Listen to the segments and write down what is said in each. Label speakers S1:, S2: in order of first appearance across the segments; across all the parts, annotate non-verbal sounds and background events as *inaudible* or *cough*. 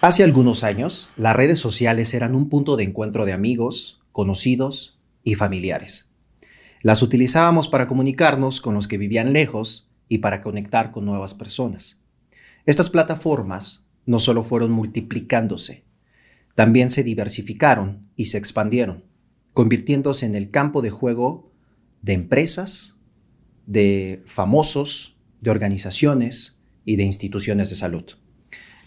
S1: Hace algunos años, las redes sociales eran un punto de encuentro de amigos, conocidos y familiares. Las utilizábamos para comunicarnos con los que vivían lejos y para conectar con nuevas personas. Estas plataformas no solo fueron multiplicándose, también se diversificaron y se expandieron, convirtiéndose en el campo de juego de empresas, de famosos, de organizaciones y de instituciones de salud.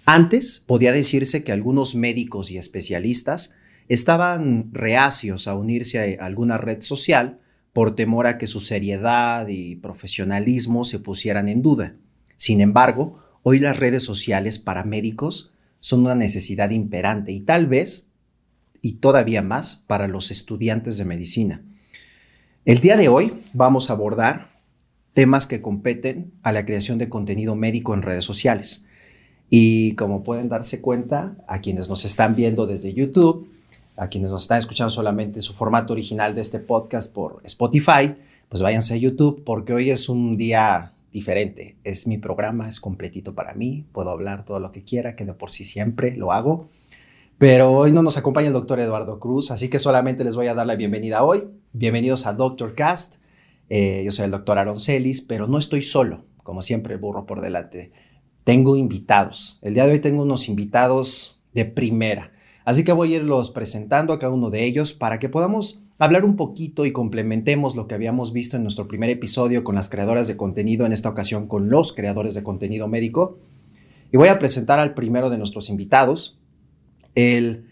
S1: Antes podía decirse que algunos médicos y especialistas estaban reacios a unirse a alguna red social por temor a que su seriedad y profesionalismo se pusieran en duda. Sin embargo, hoy las redes sociales para médicos son una necesidad imperante y tal vez, y todavía más, para los estudiantes de medicina. El día de hoy vamos a abordar temas que competen a la creación de contenido médico en redes sociales. Y como pueden darse cuenta, a quienes nos están viendo desde YouTube, a quienes nos están escuchando solamente en su formato original de este podcast por Spotify, pues váyanse a YouTube porque hoy es un día diferente. Es mi programa, es completito para mí, puedo hablar todo lo que quiera, que de por sí siempre lo hago. Pero hoy no nos acompaña el doctor Eduardo Cruz, así que solamente les voy a dar la bienvenida hoy. Bienvenidos a Doctor Cast. Eh, yo soy el doctor Aaron Celis, pero no estoy solo, como siempre, burro por delante tengo invitados. El día de hoy tengo unos invitados de primera. Así que voy a irlos presentando a cada uno de ellos para que podamos hablar un poquito y complementemos lo que habíamos visto en nuestro primer episodio con las creadoras de contenido, en esta ocasión con los creadores de contenido médico. Y voy a presentar al primero de nuestros invitados. Él,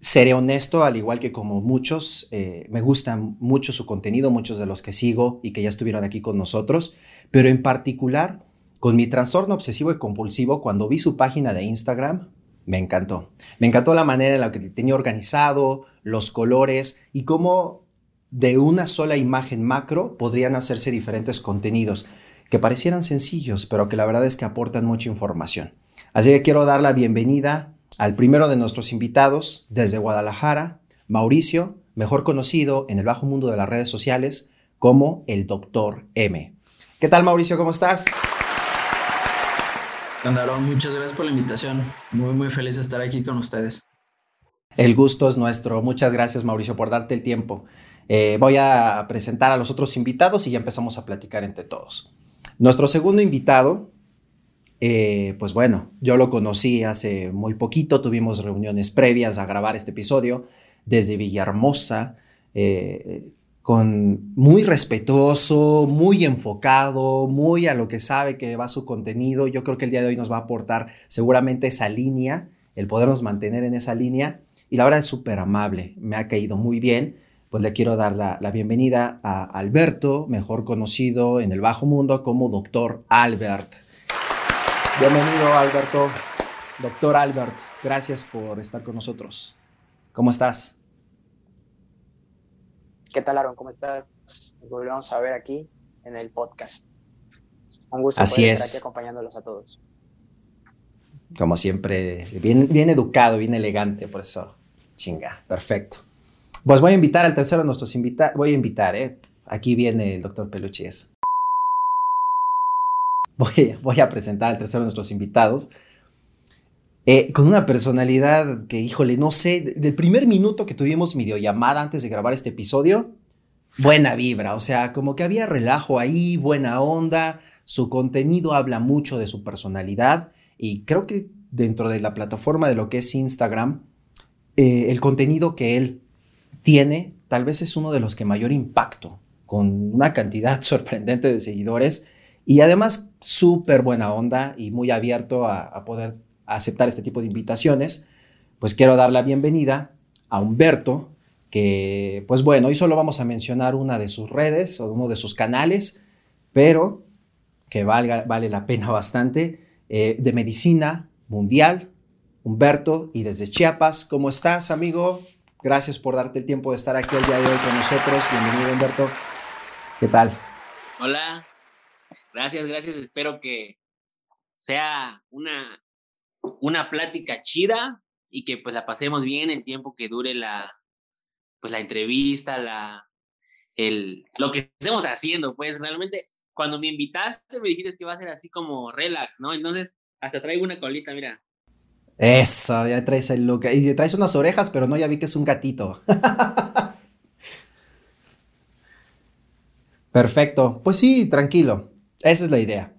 S1: seré honesto, al igual que como muchos, eh, me gusta mucho su contenido, muchos de los que sigo y que ya estuvieron aquí con nosotros, pero en particular con mi trastorno obsesivo y compulsivo, cuando vi su página de Instagram, me encantó. Me encantó la manera en la que tenía organizado, los colores y cómo de una sola imagen macro podrían hacerse diferentes contenidos que parecieran sencillos, pero que la verdad es que aportan mucha información. Así que quiero dar la bienvenida al primero de nuestros invitados desde Guadalajara, Mauricio, mejor conocido en el bajo mundo de las redes sociales como el Doctor M. ¿Qué tal Mauricio? ¿Cómo estás?
S2: Muchas gracias por la invitación. Muy, muy feliz de estar aquí con ustedes.
S1: El gusto es nuestro. Muchas gracias, Mauricio, por darte el tiempo. Eh, voy a presentar a los otros invitados y ya empezamos a platicar entre todos. Nuestro segundo invitado, eh, pues bueno, yo lo conocí hace muy poquito, tuvimos reuniones previas a grabar este episodio desde Villahermosa. Eh, con muy respetuoso, muy enfocado, muy a lo que sabe que va su contenido. Yo creo que el día de hoy nos va a aportar seguramente esa línea, el podernos mantener en esa línea. Y la verdad es súper amable, me ha caído muy bien. Pues le quiero dar la, la, bienvenida a Alberto, mejor conocido en el bajo mundo como Doctor Albert. Bienvenido, Alberto. Doctor Albert, gracias por estar con nosotros. ¿Cómo estás?
S3: ¿Qué tal, Aaron? ¿Cómo estás? Nos volvemos a ver aquí en el podcast. Un gusto
S1: Así estar
S3: aquí acompañándolos a todos.
S1: Como siempre, bien, bien educado, bien elegante, por eso, chinga, perfecto. Pues voy a invitar al tercero de nuestros invitados, voy a invitar, ¿eh? Aquí viene el doctor Peluches. Voy, voy a presentar al tercero de nuestros invitados. Eh, con una personalidad que, híjole, no sé, del primer minuto que tuvimos videollamada antes de grabar este episodio, buena vibra, o sea, como que había relajo ahí, buena onda, su contenido habla mucho de su personalidad y creo que dentro de la plataforma de lo que es Instagram, eh, el contenido que él tiene tal vez es uno de los que mayor impacto, con una cantidad *laughs* sorprendente de seguidores y además súper buena onda y muy abierto a, a poder aceptar este tipo de invitaciones, pues quiero dar la bienvenida a Humberto, que pues bueno, hoy solo vamos a mencionar una de sus redes o uno de sus canales, pero que valga, vale la pena bastante, eh, de medicina mundial. Humberto, y desde Chiapas, ¿cómo estás, amigo? Gracias por darte el tiempo de estar aquí el día de hoy con nosotros. Bienvenido, Humberto. ¿Qué tal?
S4: Hola, gracias, gracias. Espero que sea una una plática chida y que pues la pasemos bien el tiempo que dure la, pues la entrevista, la, el, lo que estemos haciendo, pues realmente cuando me invitaste me dijiste que iba a ser así como relax, ¿no? Entonces hasta traigo una colita, mira.
S1: Eso, ya traes el look. Y traes unas orejas, pero no, ya vi que es un gatito. *laughs* Perfecto. Pues sí, tranquilo. Esa es la idea.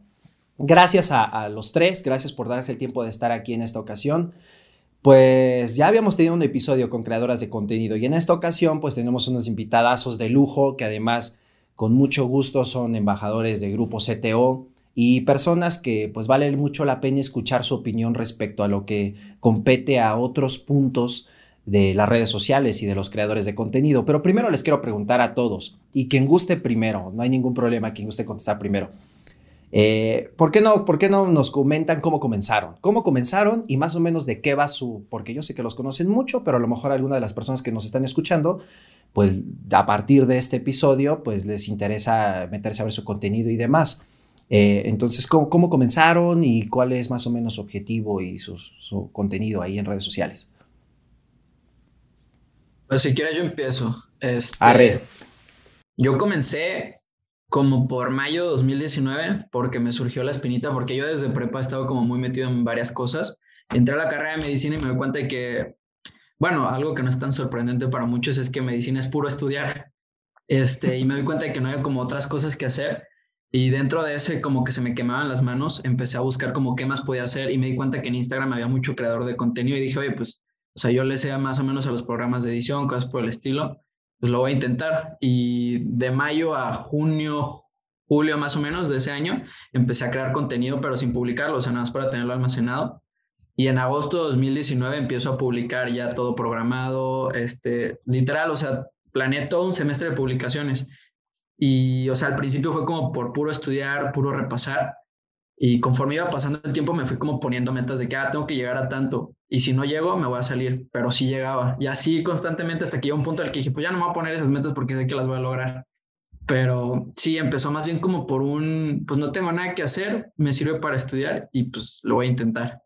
S1: Gracias a, los tres, gracias por darse el tiempo de estar aquí en esta ocasión. Pues ya habíamos tenido un episodio con creadoras de contenido y en esta ocasión pues tenemos unos invitadazos de lujo que además con mucho gusto son embajadores de grupo CTO y personas que pues vale mucho la pena escuchar su opinión respecto a lo que compete a otros puntos de las redes sociales y de los creadores de contenido. Pero primero les quiero preguntar a todos, y quien guste primero, no hay ningún problema, quien guste contestar primero. Eh, ¿por, qué no, ¿Por qué no nos comentan cómo comenzaron? ¿Cómo comenzaron y más o menos de qué va su...? Porque yo sé que los conocen mucho, pero a lo mejor alguna de las personas que nos están escuchando, pues a partir de este episodio, pues les interesa meterse a ver su contenido y demás. Eh, entonces, ¿cómo, ¿cómo, comenzaron y cuál es más o menos su objetivo y su, su contenido ahí en redes sociales?
S2: Pues si quieres yo empiezo. Este, Yo comencé como por mayo de 2019 porque me surgió la espinita, porque yo desde prepa he estado como muy metido en varias cosas. Entré a la carrera de medicina y me doy cuenta de que, bueno, algo que no es tan sorprendente para muchos es que medicina es puro estudiar. Este, y me doy cuenta de que no hay como otras cosas que hacer. Y dentro de ese como que se me quemaban las manos, empecé a buscar como qué más podía hacer y me di cuenta que en Instagram había mucho creador de contenido y dije, oye, pues o sea, yo le sé más o menos a los programas de edición, cosas por el estilo, pues lo voy a intentar. Y de mayo a junio, julio más o menos de ese año, empecé a crear contenido, pero sin publicarlo, o sea, nada más para tenerlo almacenado. Y en agosto de 2019 empiezo a publicar ya todo programado, este, literal, o sea, planeé todo un semestre de publicaciones. Y, o sea, al principio fue como por puro estudiar, puro repasar. Y conforme iba pasando el tiempo, me fui como poniendo metas de que, ah, tengo que llegar a tanto y si no llego, me voy a salir, pero sí llegaba. Y así constantemente hasta que llegó un punto al que dije, pues ya no me voy a poner esas metas porque sé que las voy a lograr. Pero sí, empezó más bien como por un, pues no tengo nada que hacer, me sirve para estudiar y pues lo voy a intentar.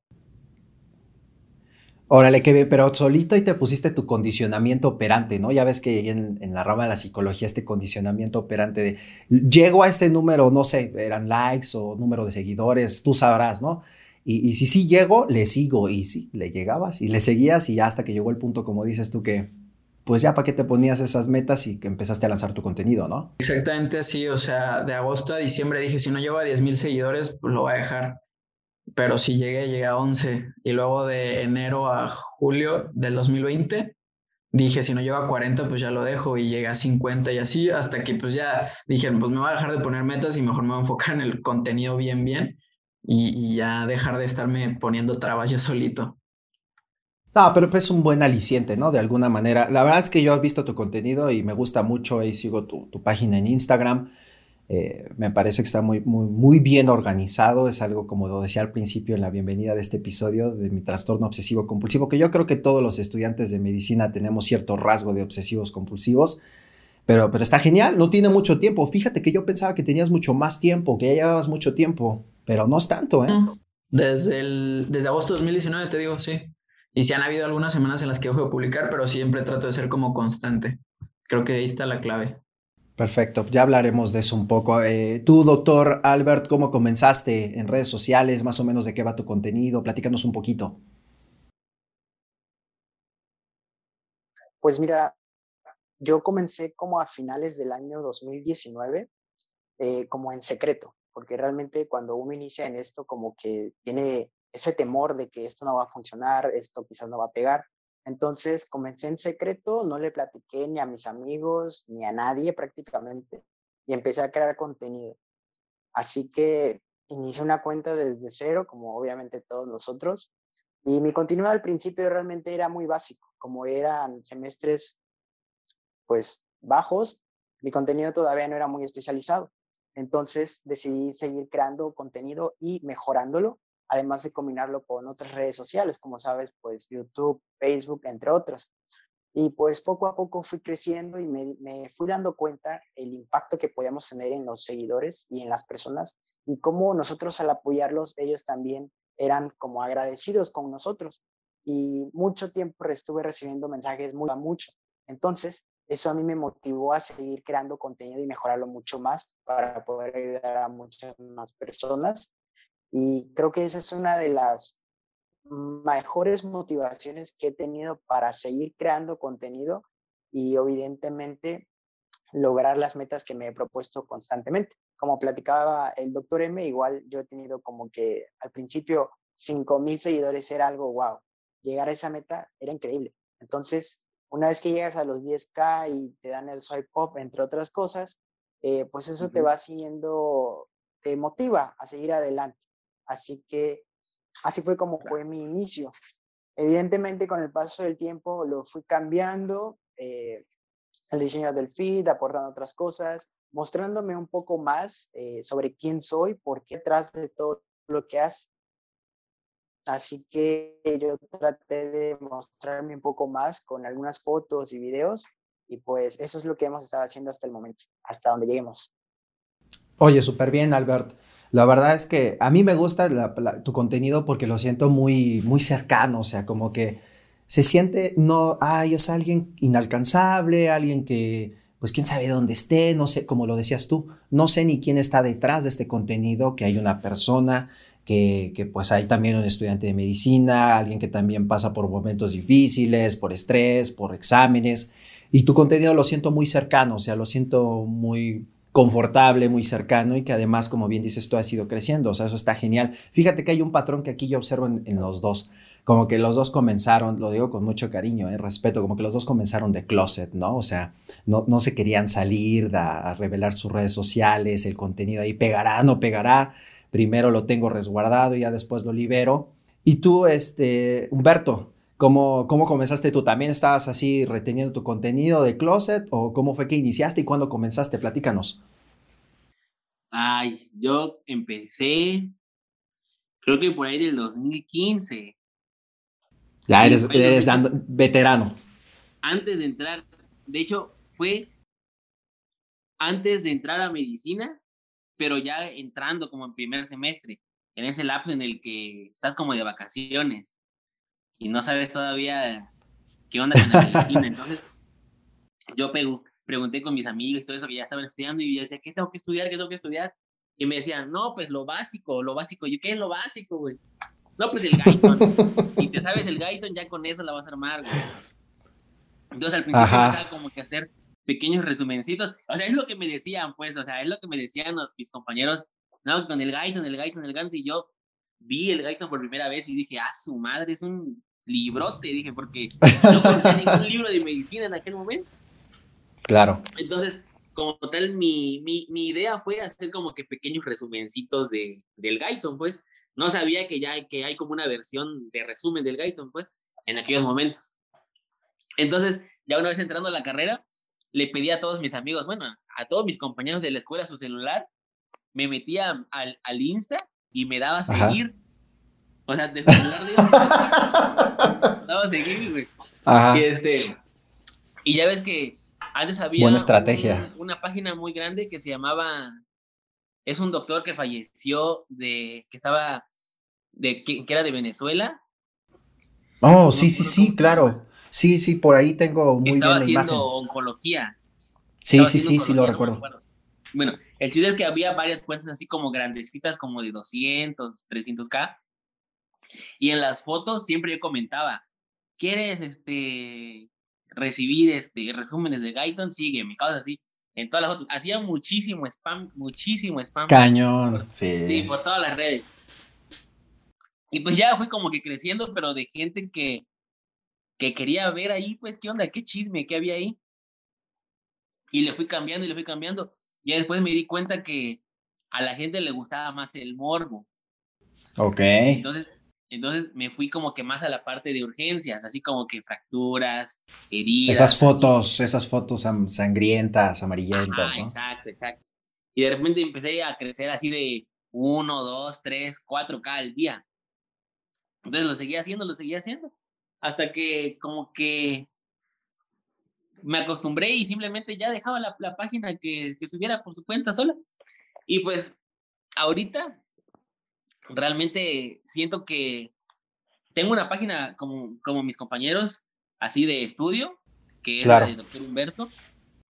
S1: Órale, que pero solito y te pusiste tu condicionamiento operante, ¿no? Ya ves que en, en, la rama de la psicología este condicionamiento operante de llego a este número, no sé, eran likes o número de seguidores, tú sabrás, ¿no? Y, si sí llego, le sigo. Y sí, le llegabas y le seguías y hasta que llegó el punto, como dices tú, que pues ya para qué te ponías esas metas y que empezaste a lanzar tu contenido, ¿no?
S2: Exactamente así, o sea, de agosto a diciembre dije, si no llego a 10 mil seguidores, pues lo voy a dejar. Pero si llegué, llegué a 11. Y luego de enero a julio del 2020, dije, si no llego a 40, pues ya lo dejo y llegué a 50 y así, hasta que pues ya dije, pues me voy a dejar de poner metas y mejor me voy a enfocar en el contenido bien, bien y, ya dejar de estarme poniendo trabas yo solito.
S1: No, pero es un buen aliciente, ¿no? De alguna manera. La verdad es que yo he visto tu contenido y me gusta mucho. Ahí sigo tu, página en Instagram. Eh, me parece que está muy, muy, bien organizado. Es algo, como lo decía al principio en la bienvenida de este episodio, de mi trastorno obsesivo compulsivo, que yo creo que todos los estudiantes de medicina tenemos cierto rasgo de obsesivos compulsivos. Pero, pero está genial, no tiene mucho tiempo. Fíjate que yo pensaba que tenías mucho más tiempo, que ya llevabas mucho tiempo pero no es tanto, ¿eh?
S2: Desde, el, desde agosto de 2019, te digo, sí. Y sí han habido algunas semanas en las que dejo de publicar, pero siempre trato de ser como constante. Creo que ahí está la clave.
S1: Perfecto, ya hablaremos de eso un poco. Eh, tú, doctor Albert, ¿cómo comenzaste en redes sociales? Más o menos de qué va tu contenido. Platícanos un poquito.
S3: Pues mira, yo comencé como a finales del año 2019, eh, como en secreto porque realmente cuando uno inicia en esto como que tiene ese temor de que esto no va a funcionar, esto quizás no va a pegar. Entonces comencé en secreto, no le platiqué ni a mis amigos ni a nadie prácticamente y empecé a crear contenido. Así que inicié una cuenta desde cero, como obviamente todos nosotros, y mi contenido al principio realmente era muy básico, como eran semestres pues bajos, mi contenido todavía no era muy especializado. Entonces decidí seguir creando contenido y mejorándolo, además de combinarlo con otras redes sociales, como sabes, pues YouTube, Facebook, entre otras. Y pues poco a poco fui creciendo y me, fui dando cuenta el impacto que podíamos tener en los seguidores y en las personas y cómo nosotros al apoyarlos, ellos también eran como agradecidos con nosotros. Y mucho tiempo estuve recibiendo mensajes muy a mucho. Entonces, eso a mí me motivó a seguir creando contenido y mejorarlo mucho más para poder ayudar a muchas más personas. Y creo que esa es una de las mejores motivaciones que he tenido para seguir creando contenido y evidentemente lograr las metas que me he propuesto constantemente. Como platicaba el doctor M, igual yo he tenido como que al principio 5 mil seguidores era algo wow. Llegar a esa meta era increíble. Entonces, una vez que llegas a los 10K y te dan el swipe up, entre otras cosas, eh, pues eso te va siguiendo, te motiva a seguir adelante. Así que así fue como fue mi inicio. Evidentemente, con el paso del tiempo lo fui cambiando, eh, el diseño del feed, aportando otras cosas, mostrándome un poco más eh, sobre quién soy, por qué detrás de todo lo que hace. Así que yo traté de mostrarme un poco más con algunas fotos y videos y pues eso es lo que hemos estado haciendo hasta el momento, hasta donde lleguemos.
S1: Oye, súper bien, Albert. La verdad es que a mí me gusta tu contenido porque lo siento muy, muy cercano, o sea, como que se siente, no, ay, es alguien inalcanzable, alguien que, pues quién sabe dónde esté, no sé, como lo decías tú, no sé ni quién está detrás de este contenido, que hay una persona, que, que, pues hay también un estudiante de medicina, alguien que también pasa por momentos difíciles, por estrés, por exámenes, y tu contenido lo siento muy cercano, o sea, lo siento muy confortable, muy cercano y que además, como bien dices tú, ha ido creciendo, o sea, eso está genial. Fíjate que hay un patrón que aquí yo observo en, los dos como que los dos comenzaron, lo digo con mucho cariño, eh, respeto, como que los dos comenzaron de closet, ¿no? O sea, no, no se querían salir a, revelar sus redes sociales, el contenido ahí pegará, no pegará, primero lo tengo resguardado y ya después lo libero. Y tú, este, Humberto, ¿cómo, ¿cómo comenzaste tú? ¿También estabas así reteniendo tu contenido de closet o cómo fue que iniciaste y cuándo comenzaste? Platícanos.
S4: Ay, yo empecé, creo que por ahí del 2015.
S1: Ya eres, veterano.
S4: Antes de entrar, de hecho, fue antes de entrar a medicina, pero ya entrando como en primer semestre, en ese lapso en el que estás como de vacaciones y no sabes todavía qué onda con la medicina. *laughs* Entonces, yo pregunté con mis amigos y todo eso que ya estaban estudiando y yo decía, ¿qué tengo que estudiar? ¿Qué tengo que estudiar? Y me decían, no, pues lo básico, lo básico. Yo, ¿qué es lo básico, güey? No, pues el Gaiton. y te sabes el Gaiton, ya con eso la vas a armar, güey. Entonces al principio empezaba como que hacer pequeños resumencitos. O sea, es lo que me decían, pues, o sea, es lo que me decían mis compañeros. No, con el Gaiton, el Gaiton, el Gaiton. Y yo vi el Gaiton por primera vez y dije, ah, su madre, es un librote, dije, porque no conté ningún libro de medicina en aquel momento.
S1: Claro.
S4: Entonces, como tal, mi, mi, mi idea fue hacer como que pequeños resumencitos de, del Gaiton, pues. No sabía que ya que hay como una versión de resumen del Gaiton, pues, en aquellos momentos. Entonces, ya una vez entrando a la carrera, le pedí a todos mis amigos, bueno, a todos mis compañeros de la escuela su celular, me metía al, al Insta y me daba a seguir. O sea, de celular, digo, a seguir, güey. Y, este, y ya ves que antes había
S1: Buena estrategia.
S4: una página muy grande que se llamaba es un doctor que falleció de que estaba de que, era de Venezuela.
S1: Oh, sí, sí, sí, claro. Sí, sí, por ahí tengo muy
S4: estaba bien haciendo oncología.
S1: Sí, sí, sí, sí, lo recuerdo.
S4: Bueno, el chiste es que había varias cuentas así como grandecitas, como de 200, 300k. Y en las fotos siempre yo comentaba, ¿quieres este recibir este resúmenes de Gaiton? Sígueme, cosas así en todas las fotos. Hacía muchísimo spam, muchísimo spam.
S1: Cañón, sí.
S4: Sí, por todas las redes. Y pues ya fui como que creciendo, pero de gente que, que quería ver ahí, pues, ¿qué onda? ¿Qué chisme? ¿Qué había ahí? Y le fui cambiando y le fui cambiando. Y después me di cuenta que a la gente le gustaba más el morbo.
S1: Ok.
S4: Entonces, entonces me fui como que más a la parte de urgencias, así como que fracturas, heridas.
S1: Esas fotos, esas fotos sangrientas, amarillentas.
S4: Exacto, exacto. Y de repente empecé a crecer así de uno, dos, tres, cuatro k al día. Entonces lo seguía haciendo, lo seguía haciendo. Hasta que como que me acostumbré y simplemente ya dejaba la, la página que, que subiera por su cuenta sola. Y pues ahorita realmente siento que tengo una página como, como mis compañeros, así de estudio, que es la de doctor Humberto,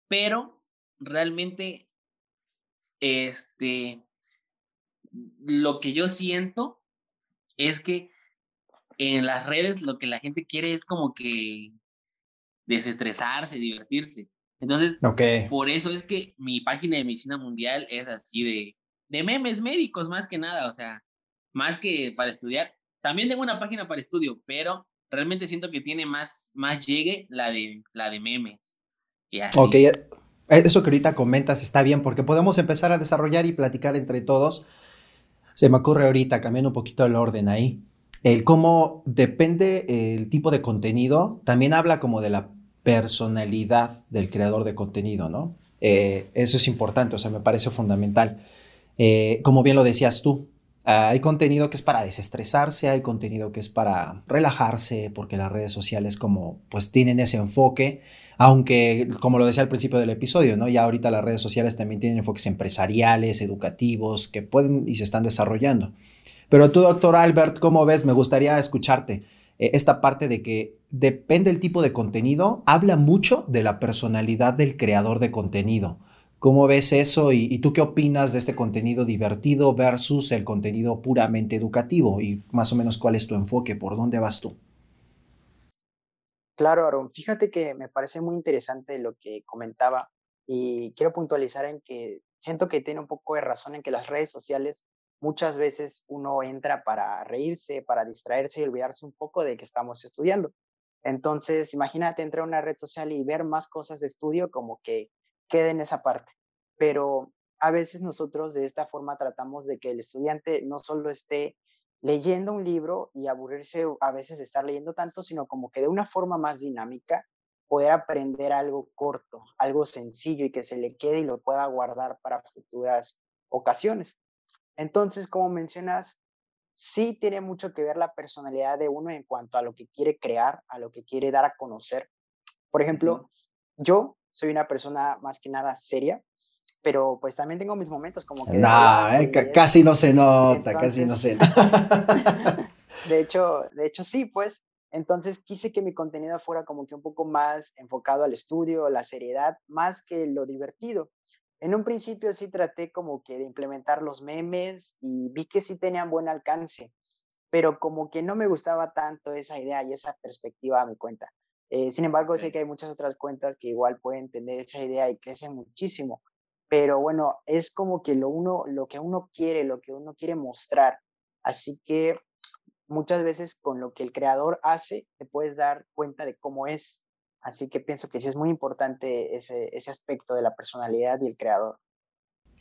S4: pero realmente, este, lo que yo siento es que en las redes lo que la gente quiere es como que desestresarse, divertirse. Entonces, por eso es que mi página de medicina mundial es así de, de memes médicos más que nada, o sea, más que para estudiar. También tengo una página para estudio, pero realmente siento que tiene más, más llegue la de, la de memes. Y así.
S1: Ok, eh, eso que ahorita comentas está bien porque podemos empezar a desarrollar y platicar entre todos. Se me ocurre ahorita, cambiando un poquito el orden ahí. El cómo depende el tipo de contenido, también habla como de la personalidad del creador de contenido, ¿no? Eh, eso es importante, o sea, me parece fundamental. Eh, como bien lo decías tú, hay contenido que es para desestresarse, hay contenido que es para relajarse, porque las redes sociales como pues tienen ese enfoque, aunque como lo decía al principio del episodio, ¿no? Ya ahorita las redes sociales también tienen enfoques empresariales, educativos, que pueden y se están desarrollando. Pero tú, doctor Albert, ¿cómo ves? Me gustaría escucharte. Eh, esta parte de que depende del tipo de contenido, habla mucho de la personalidad del creador de contenido. ¿Cómo ves eso y, tú qué opinas de este contenido divertido versus el contenido puramente educativo? Y más o menos cuál es tu enfoque, por dónde vas tú.
S3: Claro, Aaron, fíjate que me parece muy interesante lo que comentaba y quiero puntualizar en que siento que tiene un poco de razón en que las redes sociales muchas veces uno entra para reírse, para distraerse y olvidarse un poco de que estamos estudiando. Entonces, imagínate entrar a una red social y ver más cosas de estudio como que quede en esa parte. Pero a veces nosotros de esta forma tratamos de que el estudiante no solo esté leyendo un libro y aburrirse a veces de estar leyendo tanto, sino como que de una forma más dinámica poder aprender algo corto, algo sencillo y que se le quede y lo pueda guardar para futuras ocasiones. Entonces, como mencionas, sí tiene mucho que ver la personalidad de uno en cuanto a lo que quiere crear, a lo que quiere dar a conocer. Por ejemplo, yo soy una persona más que nada seria, pero pues también tengo mis momentos como que...
S1: No, eh, casi no se nota, casi no se *laughs* nota.
S3: de hecho, de hecho sí, pues. Entonces quise que mi contenido fuera como que un poco más enfocado al estudio, la seriedad, más que lo divertido. En un principio sí traté como que de implementar los memes y vi que sí tenían buen alcance, pero como que no me gustaba tanto esa idea y esa perspectiva a mi cuenta. Eh, sin embargo, sé que hay muchas otras cuentas que igual pueden tener esa idea y crecen muchísimo. Pero bueno, es como que lo, uno, lo que uno quiere, lo que uno quiere mostrar. Así que muchas veces con lo que el creador hace, te puedes dar cuenta de cómo es. Así que pienso que sí es muy importante ese, ese aspecto de la personalidad y el creador.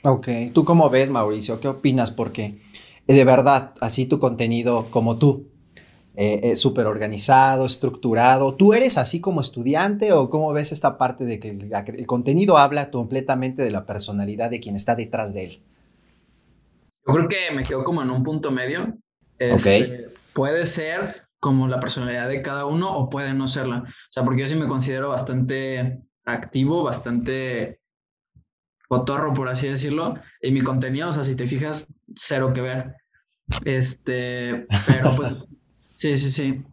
S1: Ok, ¿tú cómo ves, Mauricio? ¿Qué opinas? Porque eh, de verdad, así tu contenido como tú, eh, es súper organizado, estructurado. ¿Tú eres así como estudiante o cómo ves esta parte de que el, contenido habla completamente de la personalidad de quien está detrás de él?
S2: Yo creo que me quedo como en un punto medio. Este, puede ser como la personalidad de cada uno o puede no serla. O sea, porque yo sí me considero bastante activo, bastante cotorro, por así decirlo, y mi contenido, o sea, si te fijas, cero que ver. Este, pero pues, *laughs* sí, sí, sí.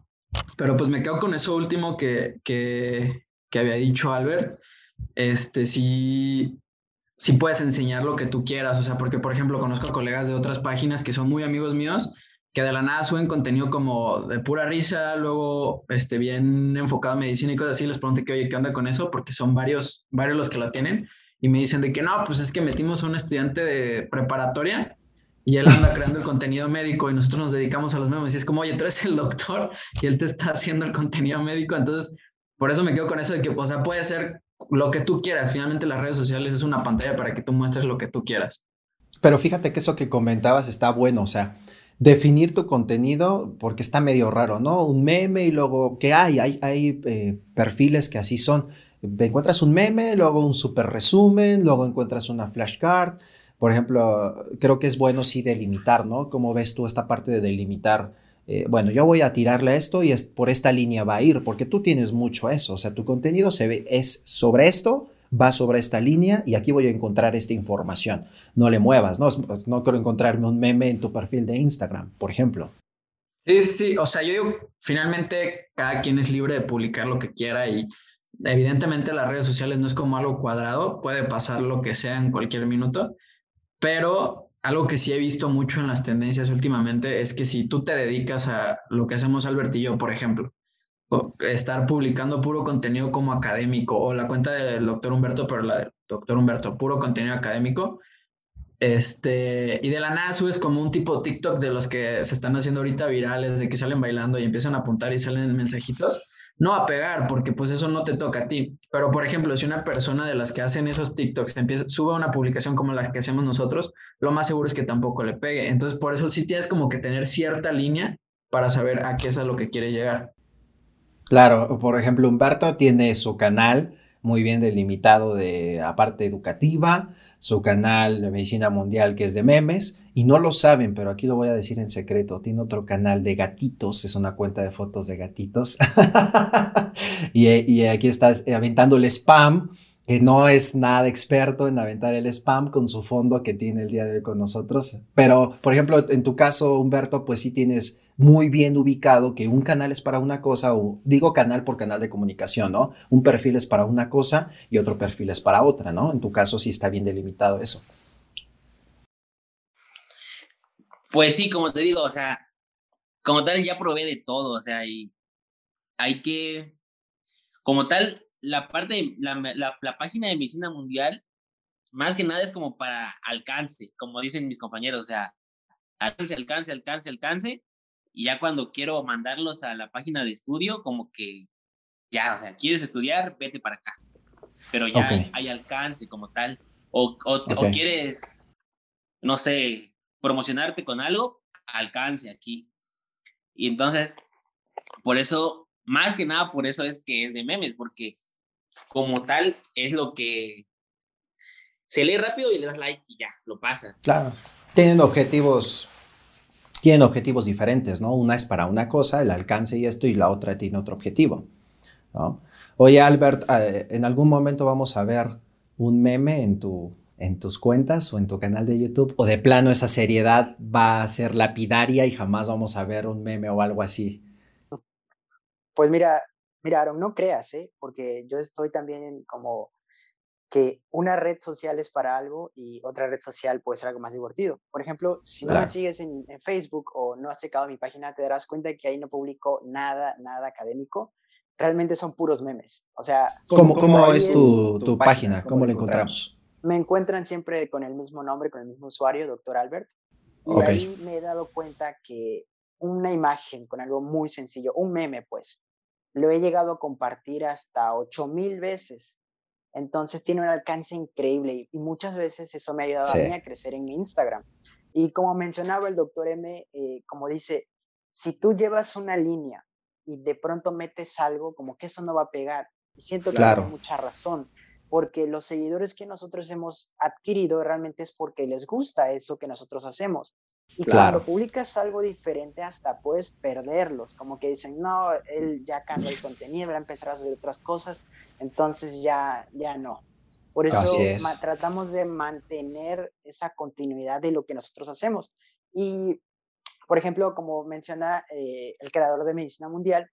S2: Pero pues me quedo con eso último que, que, que había dicho Albert. Este, sí, sí puedes enseñar lo que tú quieras, o sea, porque por ejemplo conozco colegas de otras páginas que son muy amigos míos que de la nada suben contenido como de pura risa, luego este, bien enfocado en medicina y cosas así, les pregunté que, oye, ¿qué onda con eso? Porque son varios, varios los que lo tienen y me dicen de que no, pues es que metimos a un estudiante de preparatoria y él anda creando el contenido médico y nosotros nos dedicamos a los memes y es como, oye, tú eres el doctor y él te está haciendo el contenido médico, entonces por eso me quedo con eso de que, o sea, puede ser lo que tú quieras, finalmente las redes sociales es una pantalla para que tú muestres lo que tú quieras.
S1: Pero fíjate que eso que comentabas está bueno, o sea, definir tu contenido porque está medio raro, ¿no? Un meme y luego, ¿qué hay? Hay, hay eh, perfiles que así son. Encuentras un meme, luego un super resumen, luego encuentras una flashcard. Por ejemplo, creo que es bueno sí delimitar, ¿no? ¿Cómo ves tú esta parte de delimitar? Eh, bueno, yo voy a tirarle esto y es, por esta línea va a ir, porque tú tienes mucho eso. O sea, tu contenido se ve, es sobre esto, va sobre esta línea y aquí voy a encontrar esta información. No le muevas, no, no quiero encontrarme un meme en tu perfil de Instagram, por ejemplo.
S2: Sí, sí, sí, o sea, yo digo, finalmente cada quien es libre de publicar lo que quiera y evidentemente las redes sociales no es como algo cuadrado, puede pasar lo que sea en cualquier minuto, pero algo que sí he visto mucho en las tendencias últimamente es que si tú te dedicas a lo que hacemos Albert y yo, por ejemplo, estar publicando puro contenido como académico o la cuenta del doctor Humberto, pero la del doctor Humberto, puro contenido académico, este, y de la nada subes como un tipo TikTok de los que se están haciendo ahorita virales, de que salen bailando y empiezan a apuntar y salen mensajitos, no a pegar porque pues eso no te toca a ti. Pero por ejemplo, si una persona de las que hacen esos TikToks sube una publicación como la que hacemos nosotros, lo más seguro es que tampoco le pegue. Entonces por eso sí tienes como que tener cierta línea para saber a qué es a lo que quiere llegar.
S1: Claro, por ejemplo, Humberto tiene su canal muy bien delimitado de aparte educativa, su canal de Medicina Mundial que es de memes, y no lo saben, pero aquí lo voy a decir en secreto, tiene otro canal de gatitos, es una cuenta de fotos de gatitos, *laughs* y, y, aquí está aventando el spam, que no es nada experto en aventar el spam con su fondo que tiene el día de hoy con nosotros, pero por ejemplo, en tu caso, Humberto, pues sí tienes muy bien ubicado que un canal es para una cosa, o digo canal por canal de comunicación, ¿no? Un perfil es para una cosa y otro perfil es para otra, ¿no? En tu caso sí está bien delimitado eso.
S4: Pues sí, como te digo, o sea, como tal ya probé de todo, o sea, y hay que, como tal, la parte, la, la página de medicina mundial, más que nada es como para alcance, como dicen mis compañeros, o sea, alcance, alcance, alcance, alcance, y ya cuando quiero mandarlos a la página de estudio, como que ya, o sea, quieres estudiar, vete para acá. Pero ya hay, alcance como tal. O, o, quieres, no sé, promocionarte con algo, alcance aquí. Y entonces, por eso, más que nada por eso es que es de memes, porque como tal es lo que se lee rápido y le das like y ya, lo pasas.
S1: Claro. Tienen objetivos tienen objetivos diferentes, ¿no? Una es para una cosa, el alcance y esto, y la otra tiene otro objetivo, ¿no? Oye, Albert, eh, en algún momento vamos a ver un meme en, tu, en tus cuentas o en tu canal de YouTube, o de plano esa seriedad va a ser lapidaria y jamás vamos a ver un meme o algo así.
S3: Pues mira, mira, Aaron, no creas, ¿eh? Porque yo estoy también como que una red social es para algo y otra red social puede ser algo más divertido. Por ejemplo, si no me sigues en, Facebook o no has checado mi página, te darás cuenta que ahí no publico nada, nada académico. Realmente son puros memes. O sea,
S1: ¿cómo, cómo es tu, tu, página? ¿Cómo, la encontramos?
S3: Me encuentran siempre con el mismo nombre, con el mismo usuario, Doctor Albert. Y ahí me he dado cuenta que una imagen con algo muy sencillo, un meme, pues, lo he llegado a compartir hasta 8000 veces entonces tiene un alcance increíble y, muchas veces eso me ha ayudado a mí a crecer en mi Instagram. Y como mencionaba el doctor M, eh, como dice, si tú llevas una línea y de pronto metes algo, como que eso no va a pegar. Y siento que tiene mucha razón, porque los seguidores que nosotros hemos adquirido realmente es porque les gusta eso que nosotros hacemos. Y cuando publicas algo diferente, hasta puedes perderlos, como que dicen, no, él ya cambia el contenido, va a empezar a hacer otras cosas entonces ya, ya no. Por eso tratamos de mantener esa continuidad de lo que nosotros hacemos. Y, por ejemplo, como menciona eh, el creador de Medicina Mundial,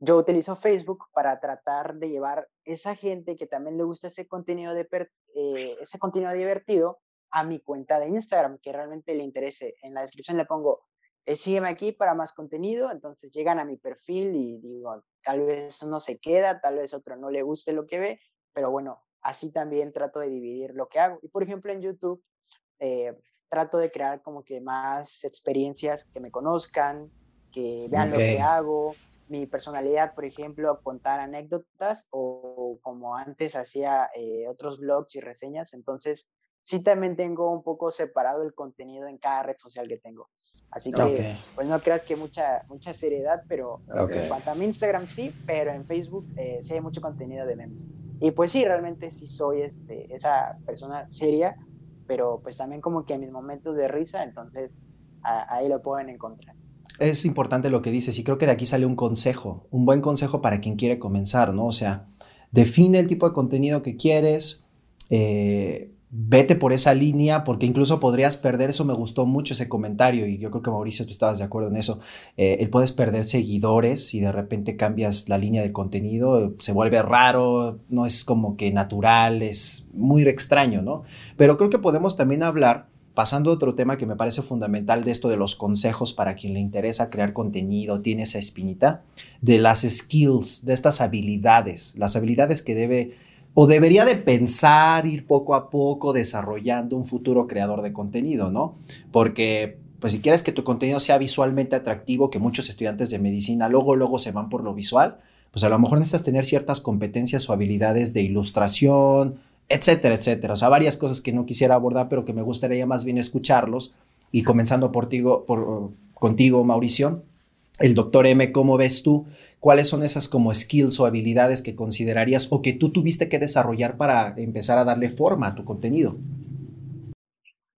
S3: yo utilizo Facebook para tratar de llevar esa gente que también le gusta ese contenido, de, eh, ese contenido divertido a mi cuenta de Instagram, que realmente le interese. En la descripción le pongo eh, sígueme aquí para más contenido, entonces llegan a mi perfil y digo, tal vez uno se queda, tal vez otro no le guste lo que ve, pero bueno, así también trato de dividir lo que hago. Y por ejemplo en YouTube eh, trato de crear como que más experiencias que me conozcan, que vean lo que hago, mi personalidad, por ejemplo, contar anécdotas o como antes hacía eh, otros blogs y reseñas, entonces sí también tengo un poco separado el contenido en cada red social que tengo. Así que, pues no creas que mucha, mucha seriedad, pero en cuanto a mi Instagram sí, pero en Facebook eh, sí hay mucho contenido de memes. Y pues sí, realmente sí soy este, esa persona seria, pero pues también como que en mis momentos de risa, entonces ahí lo pueden encontrar.
S1: Es importante lo que dices y creo que de aquí sale un consejo, un buen consejo para quien quiere comenzar, ¿no? O sea, define el tipo de contenido que quieres, eh, vete por esa línea porque incluso podrías perder, eso me gustó mucho ese comentario y yo creo que Mauricio tú estabas de acuerdo en eso, eh, puedes perder seguidores si de repente cambias la línea de contenido, se vuelve raro, no es como que natural, es muy extraño, ¿no? Pero creo que podemos también hablar pasando a otro tema que me parece fundamental de esto de los consejos para quien le interesa crear contenido, tiene esa espinita, de las skills, de estas habilidades, las habilidades que debe o debería de pensar ir poco a poco desarrollando un futuro creador de contenido, ¿no? Porque pues si quieres que tu contenido sea visualmente atractivo, que muchos estudiantes de medicina luego luego se van por lo visual, pues a lo mejor necesitas tener ciertas competencias o habilidades de ilustración, etcétera, etcétera. O sea, varias cosas que no quisiera abordar, pero que me gustaría más bien escucharlos. Y comenzando por, por contigo, Mauricio, el doctor M, ¿cómo ves tú? ¿Cuáles son esas como skills o habilidades que considerarías o que tú tuviste que desarrollar para empezar a darle forma a tu contenido?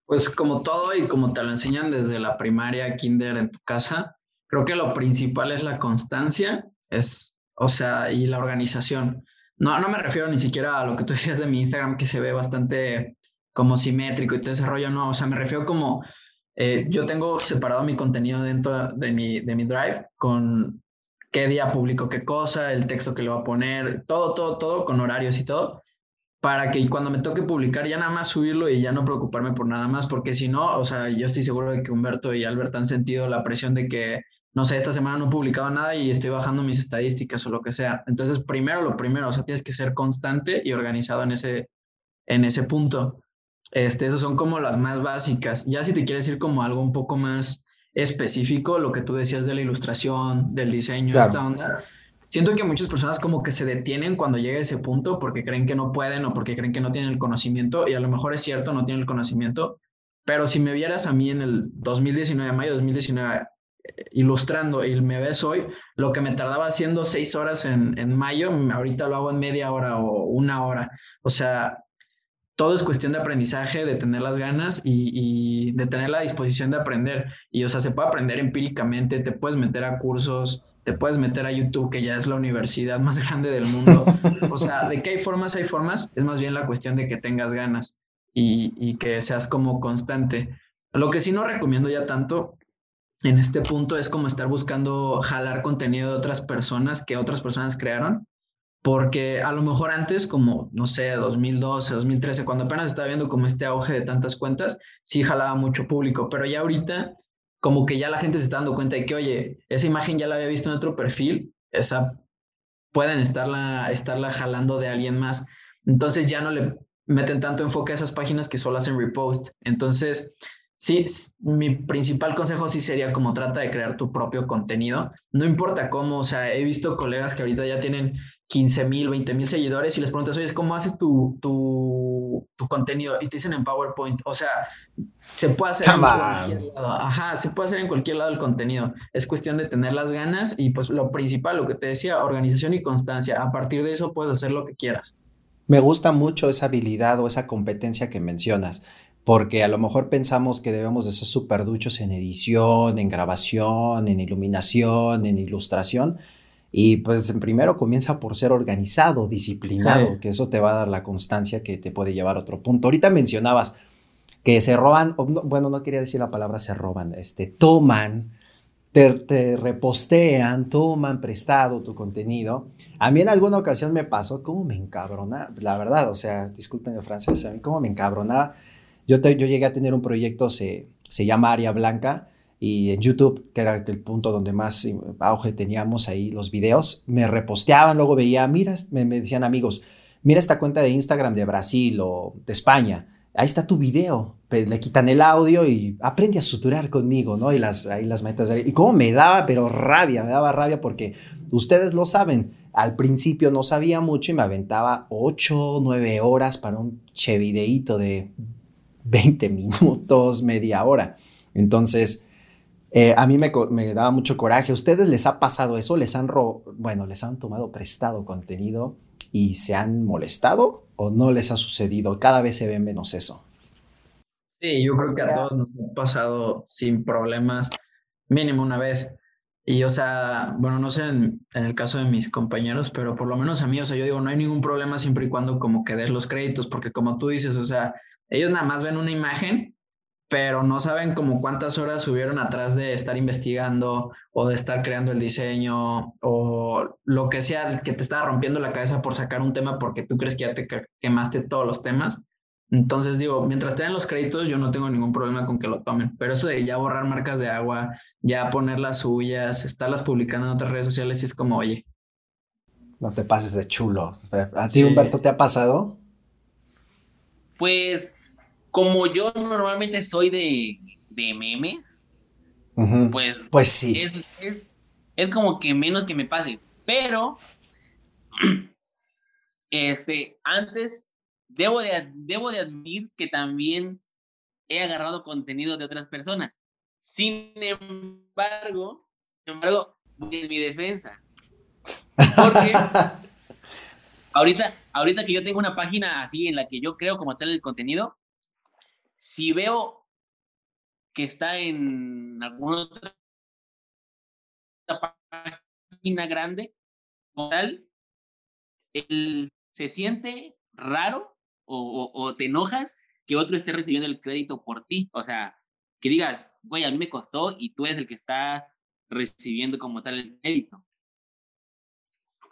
S2: Pues como todo y como te lo enseñan desde la primaria, kinder en tu casa, creo que lo principal es la constancia, es o sea, y la organización. No, no me refiero ni siquiera a lo que tú decías de mi Instagram, que se ve bastante como simétrico y te desarrollo, no, o sea, me refiero como, eh, yo tengo separado mi contenido dentro de mi, de mi Drive con qué día publico qué cosa, el texto que le voy a poner, todo, todo, todo, con horarios y todo, para que cuando me toque publicar ya nada más subirlo y ya no preocuparme por nada más, porque si no, o sea, yo estoy seguro de que Humberto y Albert han sentido la presión de que no sé, esta semana no he publicado nada y estoy bajando mis estadísticas o lo que sea. Entonces, primero lo primero, o sea, tienes que ser constante y organizado en ese, en ese punto. Este, esas son como las más básicas. Ya si te quieres ir como algo un poco más específico, lo que tú decías de la ilustración, del diseño, esta onda, siento que muchas personas como que se detienen cuando llega ese punto porque creen que no pueden o porque creen que no tienen el conocimiento y a lo mejor es cierto, no tienen el conocimiento, pero si me vieras a mí en el 2019, mayo de 2019, ilustrando y me ves hoy, lo que me tardaba haciendo seis horas en, en mayo, ahorita lo hago en media hora o una hora. O sea, todo es cuestión de aprendizaje, de tener las ganas y, de tener la disposición de aprender. Y, o sea, se puede aprender empíricamente, te puedes meter a cursos, te puedes meter a YouTube, que ya es la universidad *laughs* más grande del mundo. O sea, de que hay formas, hay formas, es más bien la cuestión de que tengas ganas y, y que seas como constante. Lo que sí no recomiendo ya tanto en este punto es como estar buscando jalar contenido de otras personas que otras personas crearon, porque a lo mejor antes, como, no sé, 2012, 2013, cuando apenas estaba viendo como este auge de tantas cuentas, sí jalaba mucho público, pero ya ahorita como que ya la gente se está dando cuenta de que, oye, esa imagen ya la había visto en otro perfil, esa pueden estarla, estarla jalando de alguien más. Entonces ya no le meten tanto enfoque a esas páginas que solo hacen repost. Entonces, Sí, mi principal consejo sí sería como trata de crear tu propio contenido. No importa cómo, o sea, he visto colegas que ahorita ya tienen 15 mil, 20 mil seguidores y les preguntas, oye, ¿cómo haces tu, tu, tu, contenido? Y te dicen en PowerPoint. O sea, se puede hacer en cualquier lado. Ajá, se puede hacer en cualquier lado el contenido. Es cuestión de tener las ganas y pues lo principal, lo que te decía, organización y constancia. A partir de eso puedes hacer lo que quieras.
S1: Me gusta mucho esa habilidad o esa competencia que mencionas porque a lo mejor pensamos que debemos de ser súper duchos en edición, en grabación, en iluminación, en ilustración. Y pues primero comienza por ser organizado, disciplinado, que eso te va a dar la constancia que te puede llevar a otro punto. Ahorita mencionabas que se roban, bueno, no quería decir la palabra se roban, este, toman, te, te, repostean, toman prestado tu contenido. A mí en alguna ocasión me pasó, como me encabrona, la verdad, o sea, disculpen el francés, como me encabronaba yo, yo llegué a tener un proyecto, se, se llama Área Blanca, y en YouTube, que era el punto donde más auge teníamos ahí los videos, me reposteaban, luego veía, mira, me, decían amigos, mira esta cuenta de Instagram de Brasil o de España, ahí está tu video, pues, le quitan el audio y aprende a suturar conmigo, ¿no? Y las, ahí las metas, y cómo me daba, pero rabia, me daba rabia porque ustedes lo saben, al principio no sabía mucho y me aventaba 8, 9 horas para un che videíto de 20 *laughs* minutos, media hora. Entonces, eh, a mí me, me, daba mucho coraje. ustedes les ha pasado eso? ¿Les han, bueno, les han tomado prestado contenido y se han molestado o no les ha sucedido? Cada vez se ve menos eso.
S2: Sí, yo creo que a todos nos ha pasado sin problemas, mínimo una vez. Y, o sea, bueno, no sé en, en, el caso de mis compañeros, pero por lo menos a mí, o sea, yo digo, no hay ningún problema siempre y cuando como que des los créditos, porque como tú dices, o sea, ellos nada más ven una imagen, pero no saben como cuántas horas subieron atrás de estar investigando o de estar creando el diseño o lo que sea que te está rompiendo la cabeza por sacar un tema porque tú crees que ya te quemaste todos los temas. Entonces digo, mientras tengan los créditos, yo no tengo ningún problema con que lo tomen. Pero eso de ya borrar marcas de agua, ya poner las suyas, estarlas publicando en otras redes sociales, es como, oye.
S1: No te pases de chulo. ¿A ti, Humberto, te ha pasado?
S4: Pues, como yo normalmente soy de, de memes, pues,
S1: pues sí.
S4: Es, es, como que menos que me pase. Pero, *clears throat* este, antes debo de, debo de admitir que también he agarrado contenido de otras personas. Sin embargo, sin embargo, en mi defensa. Porque *laughs* ahorita, ahorita que yo tengo una página así en la que yo creo como tal el contenido, si veo que está en alguna otra página grande, tal, él se siente raro o, te enojas que otro esté recibiendo el crédito por ti. O sea, que digas, güey, a mí me costó y tú eres el que está recibiendo como tal el crédito.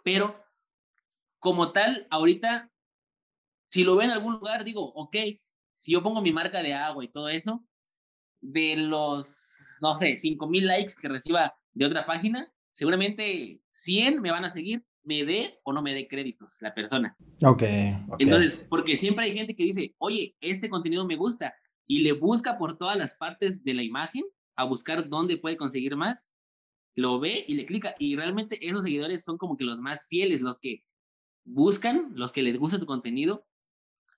S4: Pero como tal, ahorita, si lo veo en algún lugar, digo, ok, si yo pongo mi marca de agua y todo eso, de los, no sé, 5 mil likes que reciba de otra página, seguramente 100 me van a seguir me dé o no me dé créditos la persona.
S1: Ok.
S4: Entonces, porque siempre hay gente que dice, oye, este contenido me gusta y le busca por todas las partes de la imagen a buscar dónde puede conseguir más, lo ve y le clica. Y realmente esos seguidores son como que los más fieles, los que buscan, los que les gusta tu contenido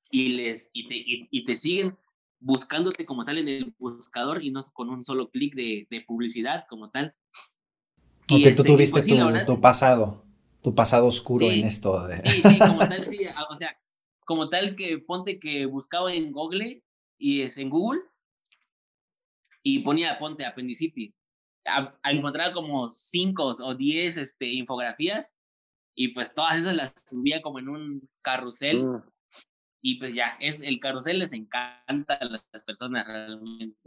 S4: y, les, y, te, y, te siguen buscándote como tal en el buscador y no con un solo clic de, de publicidad como tal.
S1: y tú este, tuviste pues tu, tu pasado tu pasado oscuro en esto.
S4: De... Sí, sí, como *laughs* tal, sí, o sea, como tal que ponte que buscaba en Google y es en Google y ponía, ponte apendicitis. A, encontrar como cinco o diez este, infografías y pues todas esas las subía como en un carrusel. Mm. Y pues ya, es el carrusel les encanta a las personas realmente.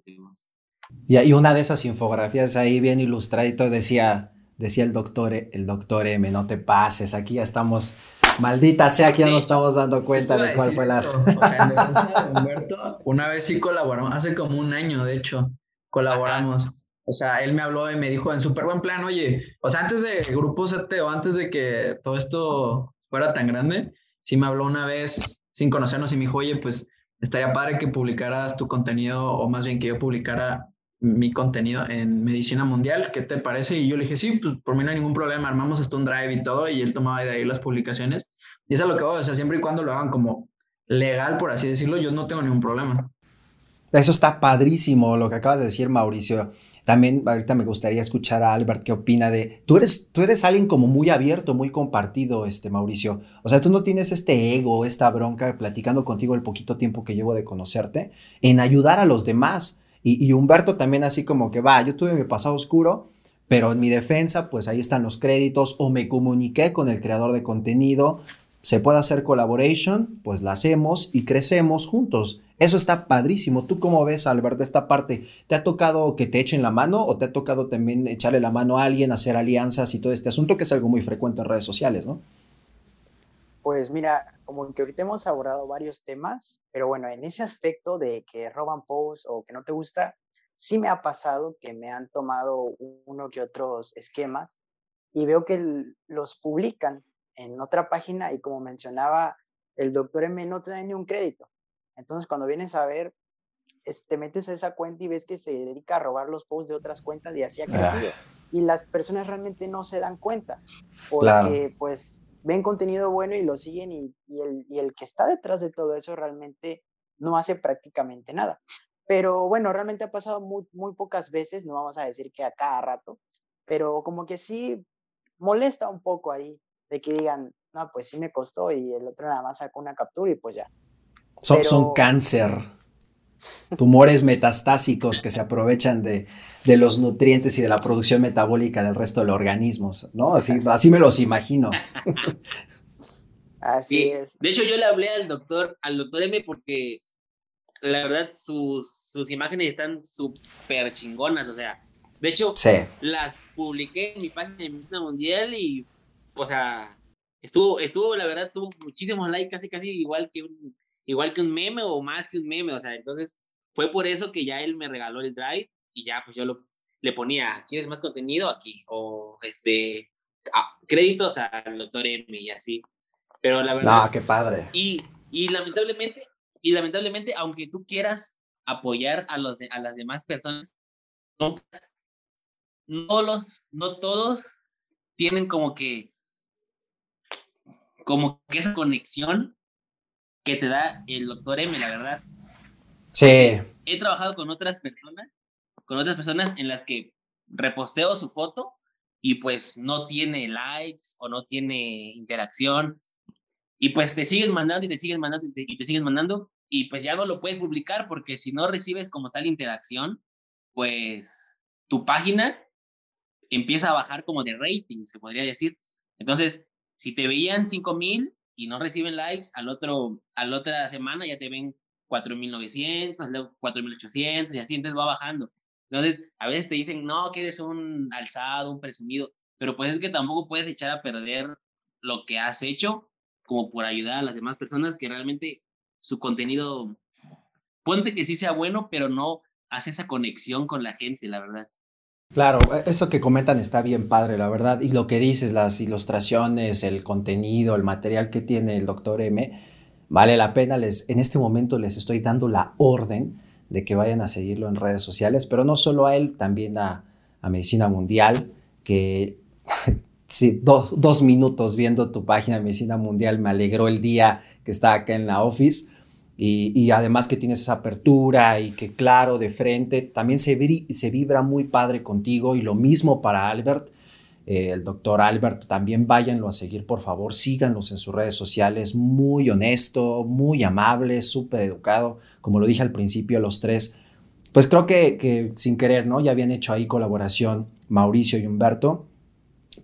S1: Y, una de esas infografías ahí bien ilustradito decía, decía el doctor, el doctor M, no te pases, aquí ya estamos, maldita sea, aquí ya nos estamos dando cuenta de cuál fue la... O sea,
S2: Humberto, una vez sí colaboramos, hace como un año, de hecho, colaboramos. O sea, él me habló y me dijo en súper buen plan, oye, o sea, antes de Grupo o antes de que todo esto fuera tan grande, sí me habló una vez sin conocernos y me dijo, oye, pues estaría padre que publicaras tu contenido o más bien que yo publicara mi contenido en medicina mundial, ¿qué te parece? Y yo le dije, sí, pues por mí no hay ningún problema, armamos esto un drive y todo, y él tomaba de ahí las publicaciones. Y eso es lo que voy, o sea, siempre y cuando lo hagan como legal, por así decirlo, yo no tengo ningún problema.
S1: Eso está padrísimo, lo que acabas de decir, Mauricio. También ahorita me gustaría escuchar a Albert qué opina de... Tú eres, tú eres alguien como muy abierto, muy compartido, este Mauricio. O sea, tú no tienes este ego, esta bronca, platicando contigo el poquito tiempo que llevo de conocerte, en ayudar a los demás. Y, Humberto también así como que va, yo tuve mi pasado oscuro, pero en mi defensa, pues ahí están los créditos o me comuniqué con el creador de contenido, se puede hacer collaboration, pues la hacemos y crecemos juntos. Eso está padrísimo. ¿Tú cómo ves, Alberto, esta parte? ¿Te ha tocado que te echen la mano o te ha tocado también echarle la mano a alguien, hacer alianzas y todo este asunto que es algo muy frecuente en redes sociales, ¿no?
S3: Pues mira, como que ahorita hemos abordado varios temas, pero bueno, en ese aspecto de que roban posts o que no te gusta, sí me ha pasado que me han tomado uno que otros esquemas y veo que los publican en otra página y como mencionaba, el doctor M no te da ni un crédito. Entonces, cuando vienes a ver, te metes a esa cuenta y ves que se dedica a robar los posts de otras cuentas y así ha crecido. Y las personas realmente no se dan cuenta, porque pues ven contenido bueno y lo siguen y, el, y, el, que está detrás de todo eso realmente no hace prácticamente nada. Pero bueno, realmente ha pasado muy, muy pocas veces, no vamos a decir que a cada rato, pero como que sí molesta un poco ahí de que digan, no, pues sí me costó y el otro nada más sacó una captura y pues ya.
S1: Son, son cáncer tumores metastásicos que se aprovechan de, los nutrientes y de la producción metabólica del resto de los organismos, ¿no? Así, así me los imagino. *laughs*
S3: Así es.
S4: De hecho, yo le hablé al doctor, al doctor M porque la verdad sus, sus imágenes están súper chingonas, o sea, de hecho, las publiqué en mi página de Medicina Mundial y, o sea, estuvo, estuvo, la verdad, tuvo muchísimos likes, casi, casi igual que un igual que un meme o más que un meme, o sea, entonces fue por eso que ya él me regaló el drive y ya pues yo lo, le ponía, ¿quieres más contenido? Aquí, o este, créditos al doctor M y así. Pero la verdad...
S1: No, qué padre.
S4: Y, y lamentablemente, y lamentablemente, aunque tú quieras apoyar a, los, a las demás personas, no, no, los, no todos tienen como que, como que esa conexión que te da el doctor M, la verdad.
S1: Sí.
S4: He trabajado con otras personas, con otras personas en las que reposteo su foto y pues no tiene likes o no tiene interacción y pues te siguen mandando y te siguen mandando y te, y te siguen mandando y pues ya no lo puedes publicar porque si no recibes como tal interacción, pues tu página empieza a bajar como de rating, se podría decir. Entonces, si te veían 5000 y no reciben likes, al otro, a la otra semana ya te ven 4900, luego 4800 y así, entonces va bajando. Entonces, a veces te dicen, no, que eres un alzado, un presumido, pero pues es que tampoco puedes echar a perder lo que has hecho como por ayudar a las demás personas que realmente su contenido, ponte que sí sea bueno, pero no hace esa conexión con la gente, la verdad.
S1: Claro, e, eso que comentan está bien padre, la verdad. Y lo que dices, las ilustraciones, el contenido, el material que tiene el doctor M, vale la pena. Les, en este momento les estoy dando la orden de que vayan a seguirlo en redes sociales, pero no solo a él, también a, Medicina Mundial, que *laughs* sí, dos minutos viendo tu página de Medicina Mundial me alegró el día que está acá en la office. Y, además que tienes esa apertura y que claro, de frente, también se, vibra muy padre contigo y lo mismo para Albert, eh, el doctor Albert, también váyanlo a seguir, por favor, síganlos en sus redes sociales, muy honesto, muy amable, súper educado, como lo dije al principio, los tres, pues creo que, que sin querer, ¿no? Ya habían hecho ahí colaboración Mauricio y Humberto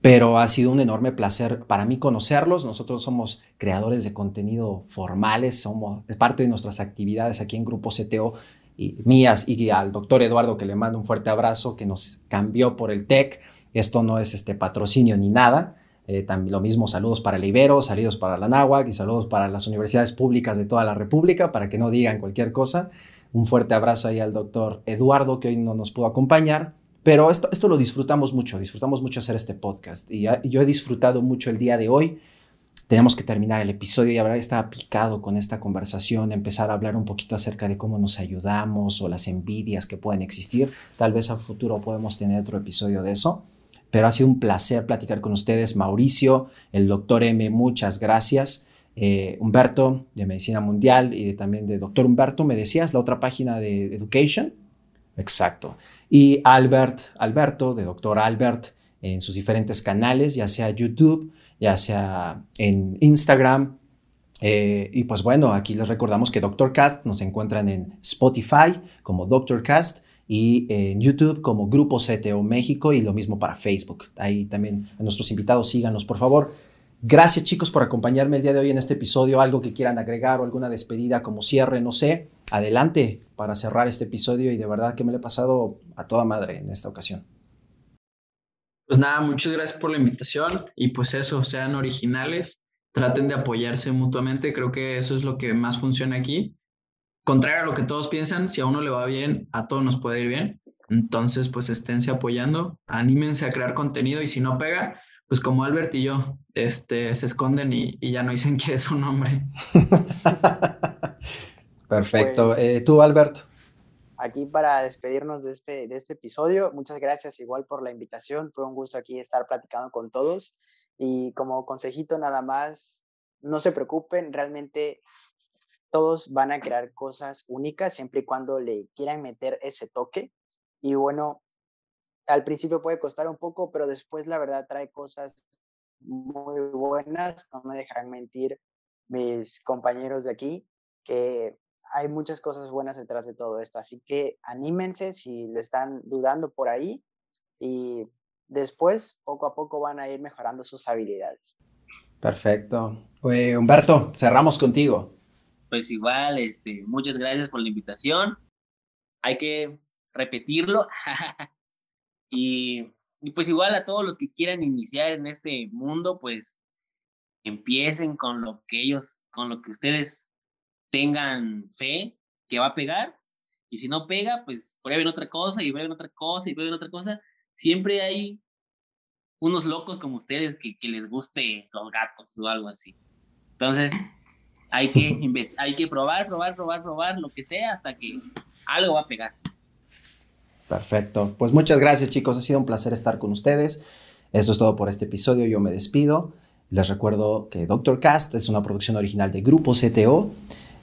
S1: pero ha sido un enorme placer para mí conocerlos. Nosotros somos creadores de contenido formales, somos parte de nuestras actividades aquí en Grupo CTO y mías y al doctor Eduardo que le mando un fuerte abrazo que nos cambió por el TEC. Esto no es este patrocinio ni nada. Eh, también lo mismo, saludos para el Ibero, saludos para la Náhuac y saludos para las universidades públicas de toda la República para que no digan cualquier cosa. Un fuerte abrazo ahí al doctor Eduardo que hoy no nos pudo acompañar pero esto, lo disfrutamos mucho, disfrutamos mucho hacer este podcast y, yo he disfrutado mucho el día de hoy. Tenemos que terminar el episodio y habrá estado picado con esta conversación, empezar a hablar un poquito acerca de cómo nos ayudamos o las envidias que pueden existir. Tal vez a futuro podemos tener otro episodio de eso. Pero ha sido un placer platicar con ustedes. Mauricio, el doctor M, muchas gracias. Eh, Humberto, de Medicina Mundial y también de doctor Humberto, me decías la otra página de Education. Exacto y Albert, Alberto, de Doctor Albert, en sus diferentes canales, ya sea YouTube, ya sea en Instagram. Eh, y pues bueno, aquí les recordamos que Doctor Cast nos encuentran en Spotify como Doctor Cast y en YouTube como Grupo CTO México y lo mismo para Facebook. Ahí también a nuestros invitados síganos, por favor. Gracias chicos por acompañarme el día de hoy en este episodio. Algo que quieran agregar o alguna despedida como cierre, no sé. Adelante para cerrar este episodio y de verdad que me lo he pasado a toda madre en esta ocasión.
S2: Pues nada, muchas gracias por la invitación y pues eso, sean originales, traten de apoyarse mutuamente, creo que eso es lo que más funciona aquí. Contrario a lo que todos piensan, si a uno le va bien, a todos nos puede ir bien. Entonces, pues esténse apoyando, anímense a crear contenido y si no pega, pues como Albert y yo, este, se esconden y, ya no dicen *laughs* que es su nombre. *laughs*
S1: Perfecto. Pues eh, ¿Tú, Albert?
S3: Aquí para despedirnos de este, de este episodio, muchas gracias igual por la invitación. Fue un gusto aquí estar platicando con todos. Y como consejito nada más, no se preocupen, realmente todos van a crear cosas únicas siempre y cuando le quieran meter ese toque. Y bueno, al principio puede costar un poco, pero después la verdad trae cosas muy buenas, no me dejarán mentir mis compañeros de aquí, que hay muchas cosas buenas detrás de todo esto, así que anímense si lo están dudando por ahí y después poco a poco van a ir mejorando sus habilidades.
S1: Perfecto. Humberto, cerramos contigo.
S4: Pues igual, este, muchas gracias por la invitación. Hay que repetirlo. *laughs* y, y pues igual a todos los que quieran iniciar en este mundo, pues empiecen con lo que ellos, con lo que ustedes tengan fe que va a pegar. Y si no pega, pues prueben otra cosa y prueben otra cosa y prueben otra cosa. Siempre hay unos locos como ustedes que, que les guste los gatos o algo así. Entonces, hay que, hay que probar, probar, probar, probar, lo que sea, hasta que algo va a pegar.
S1: Perfecto. Pues muchas gracias chicos, ha sido un placer estar con ustedes. Esto es todo por este episodio, yo me despido. Les recuerdo que Doctor Cast es una producción original de Grupo CTO,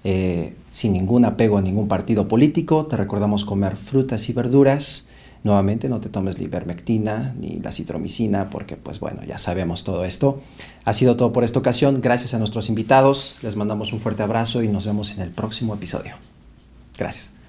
S1: eh, sin ningún apego a ningún partido político. Te recordamos comer frutas y verduras. Nuevamente, no te tomes la ivermectina ni la citromicina porque, pues bueno, ya sabemos todo esto. Ha sido todo por esta ocasión. Gracias a nuestros invitados. Les mandamos un fuerte abrazo y nos vemos en el próximo episodio. Gracias.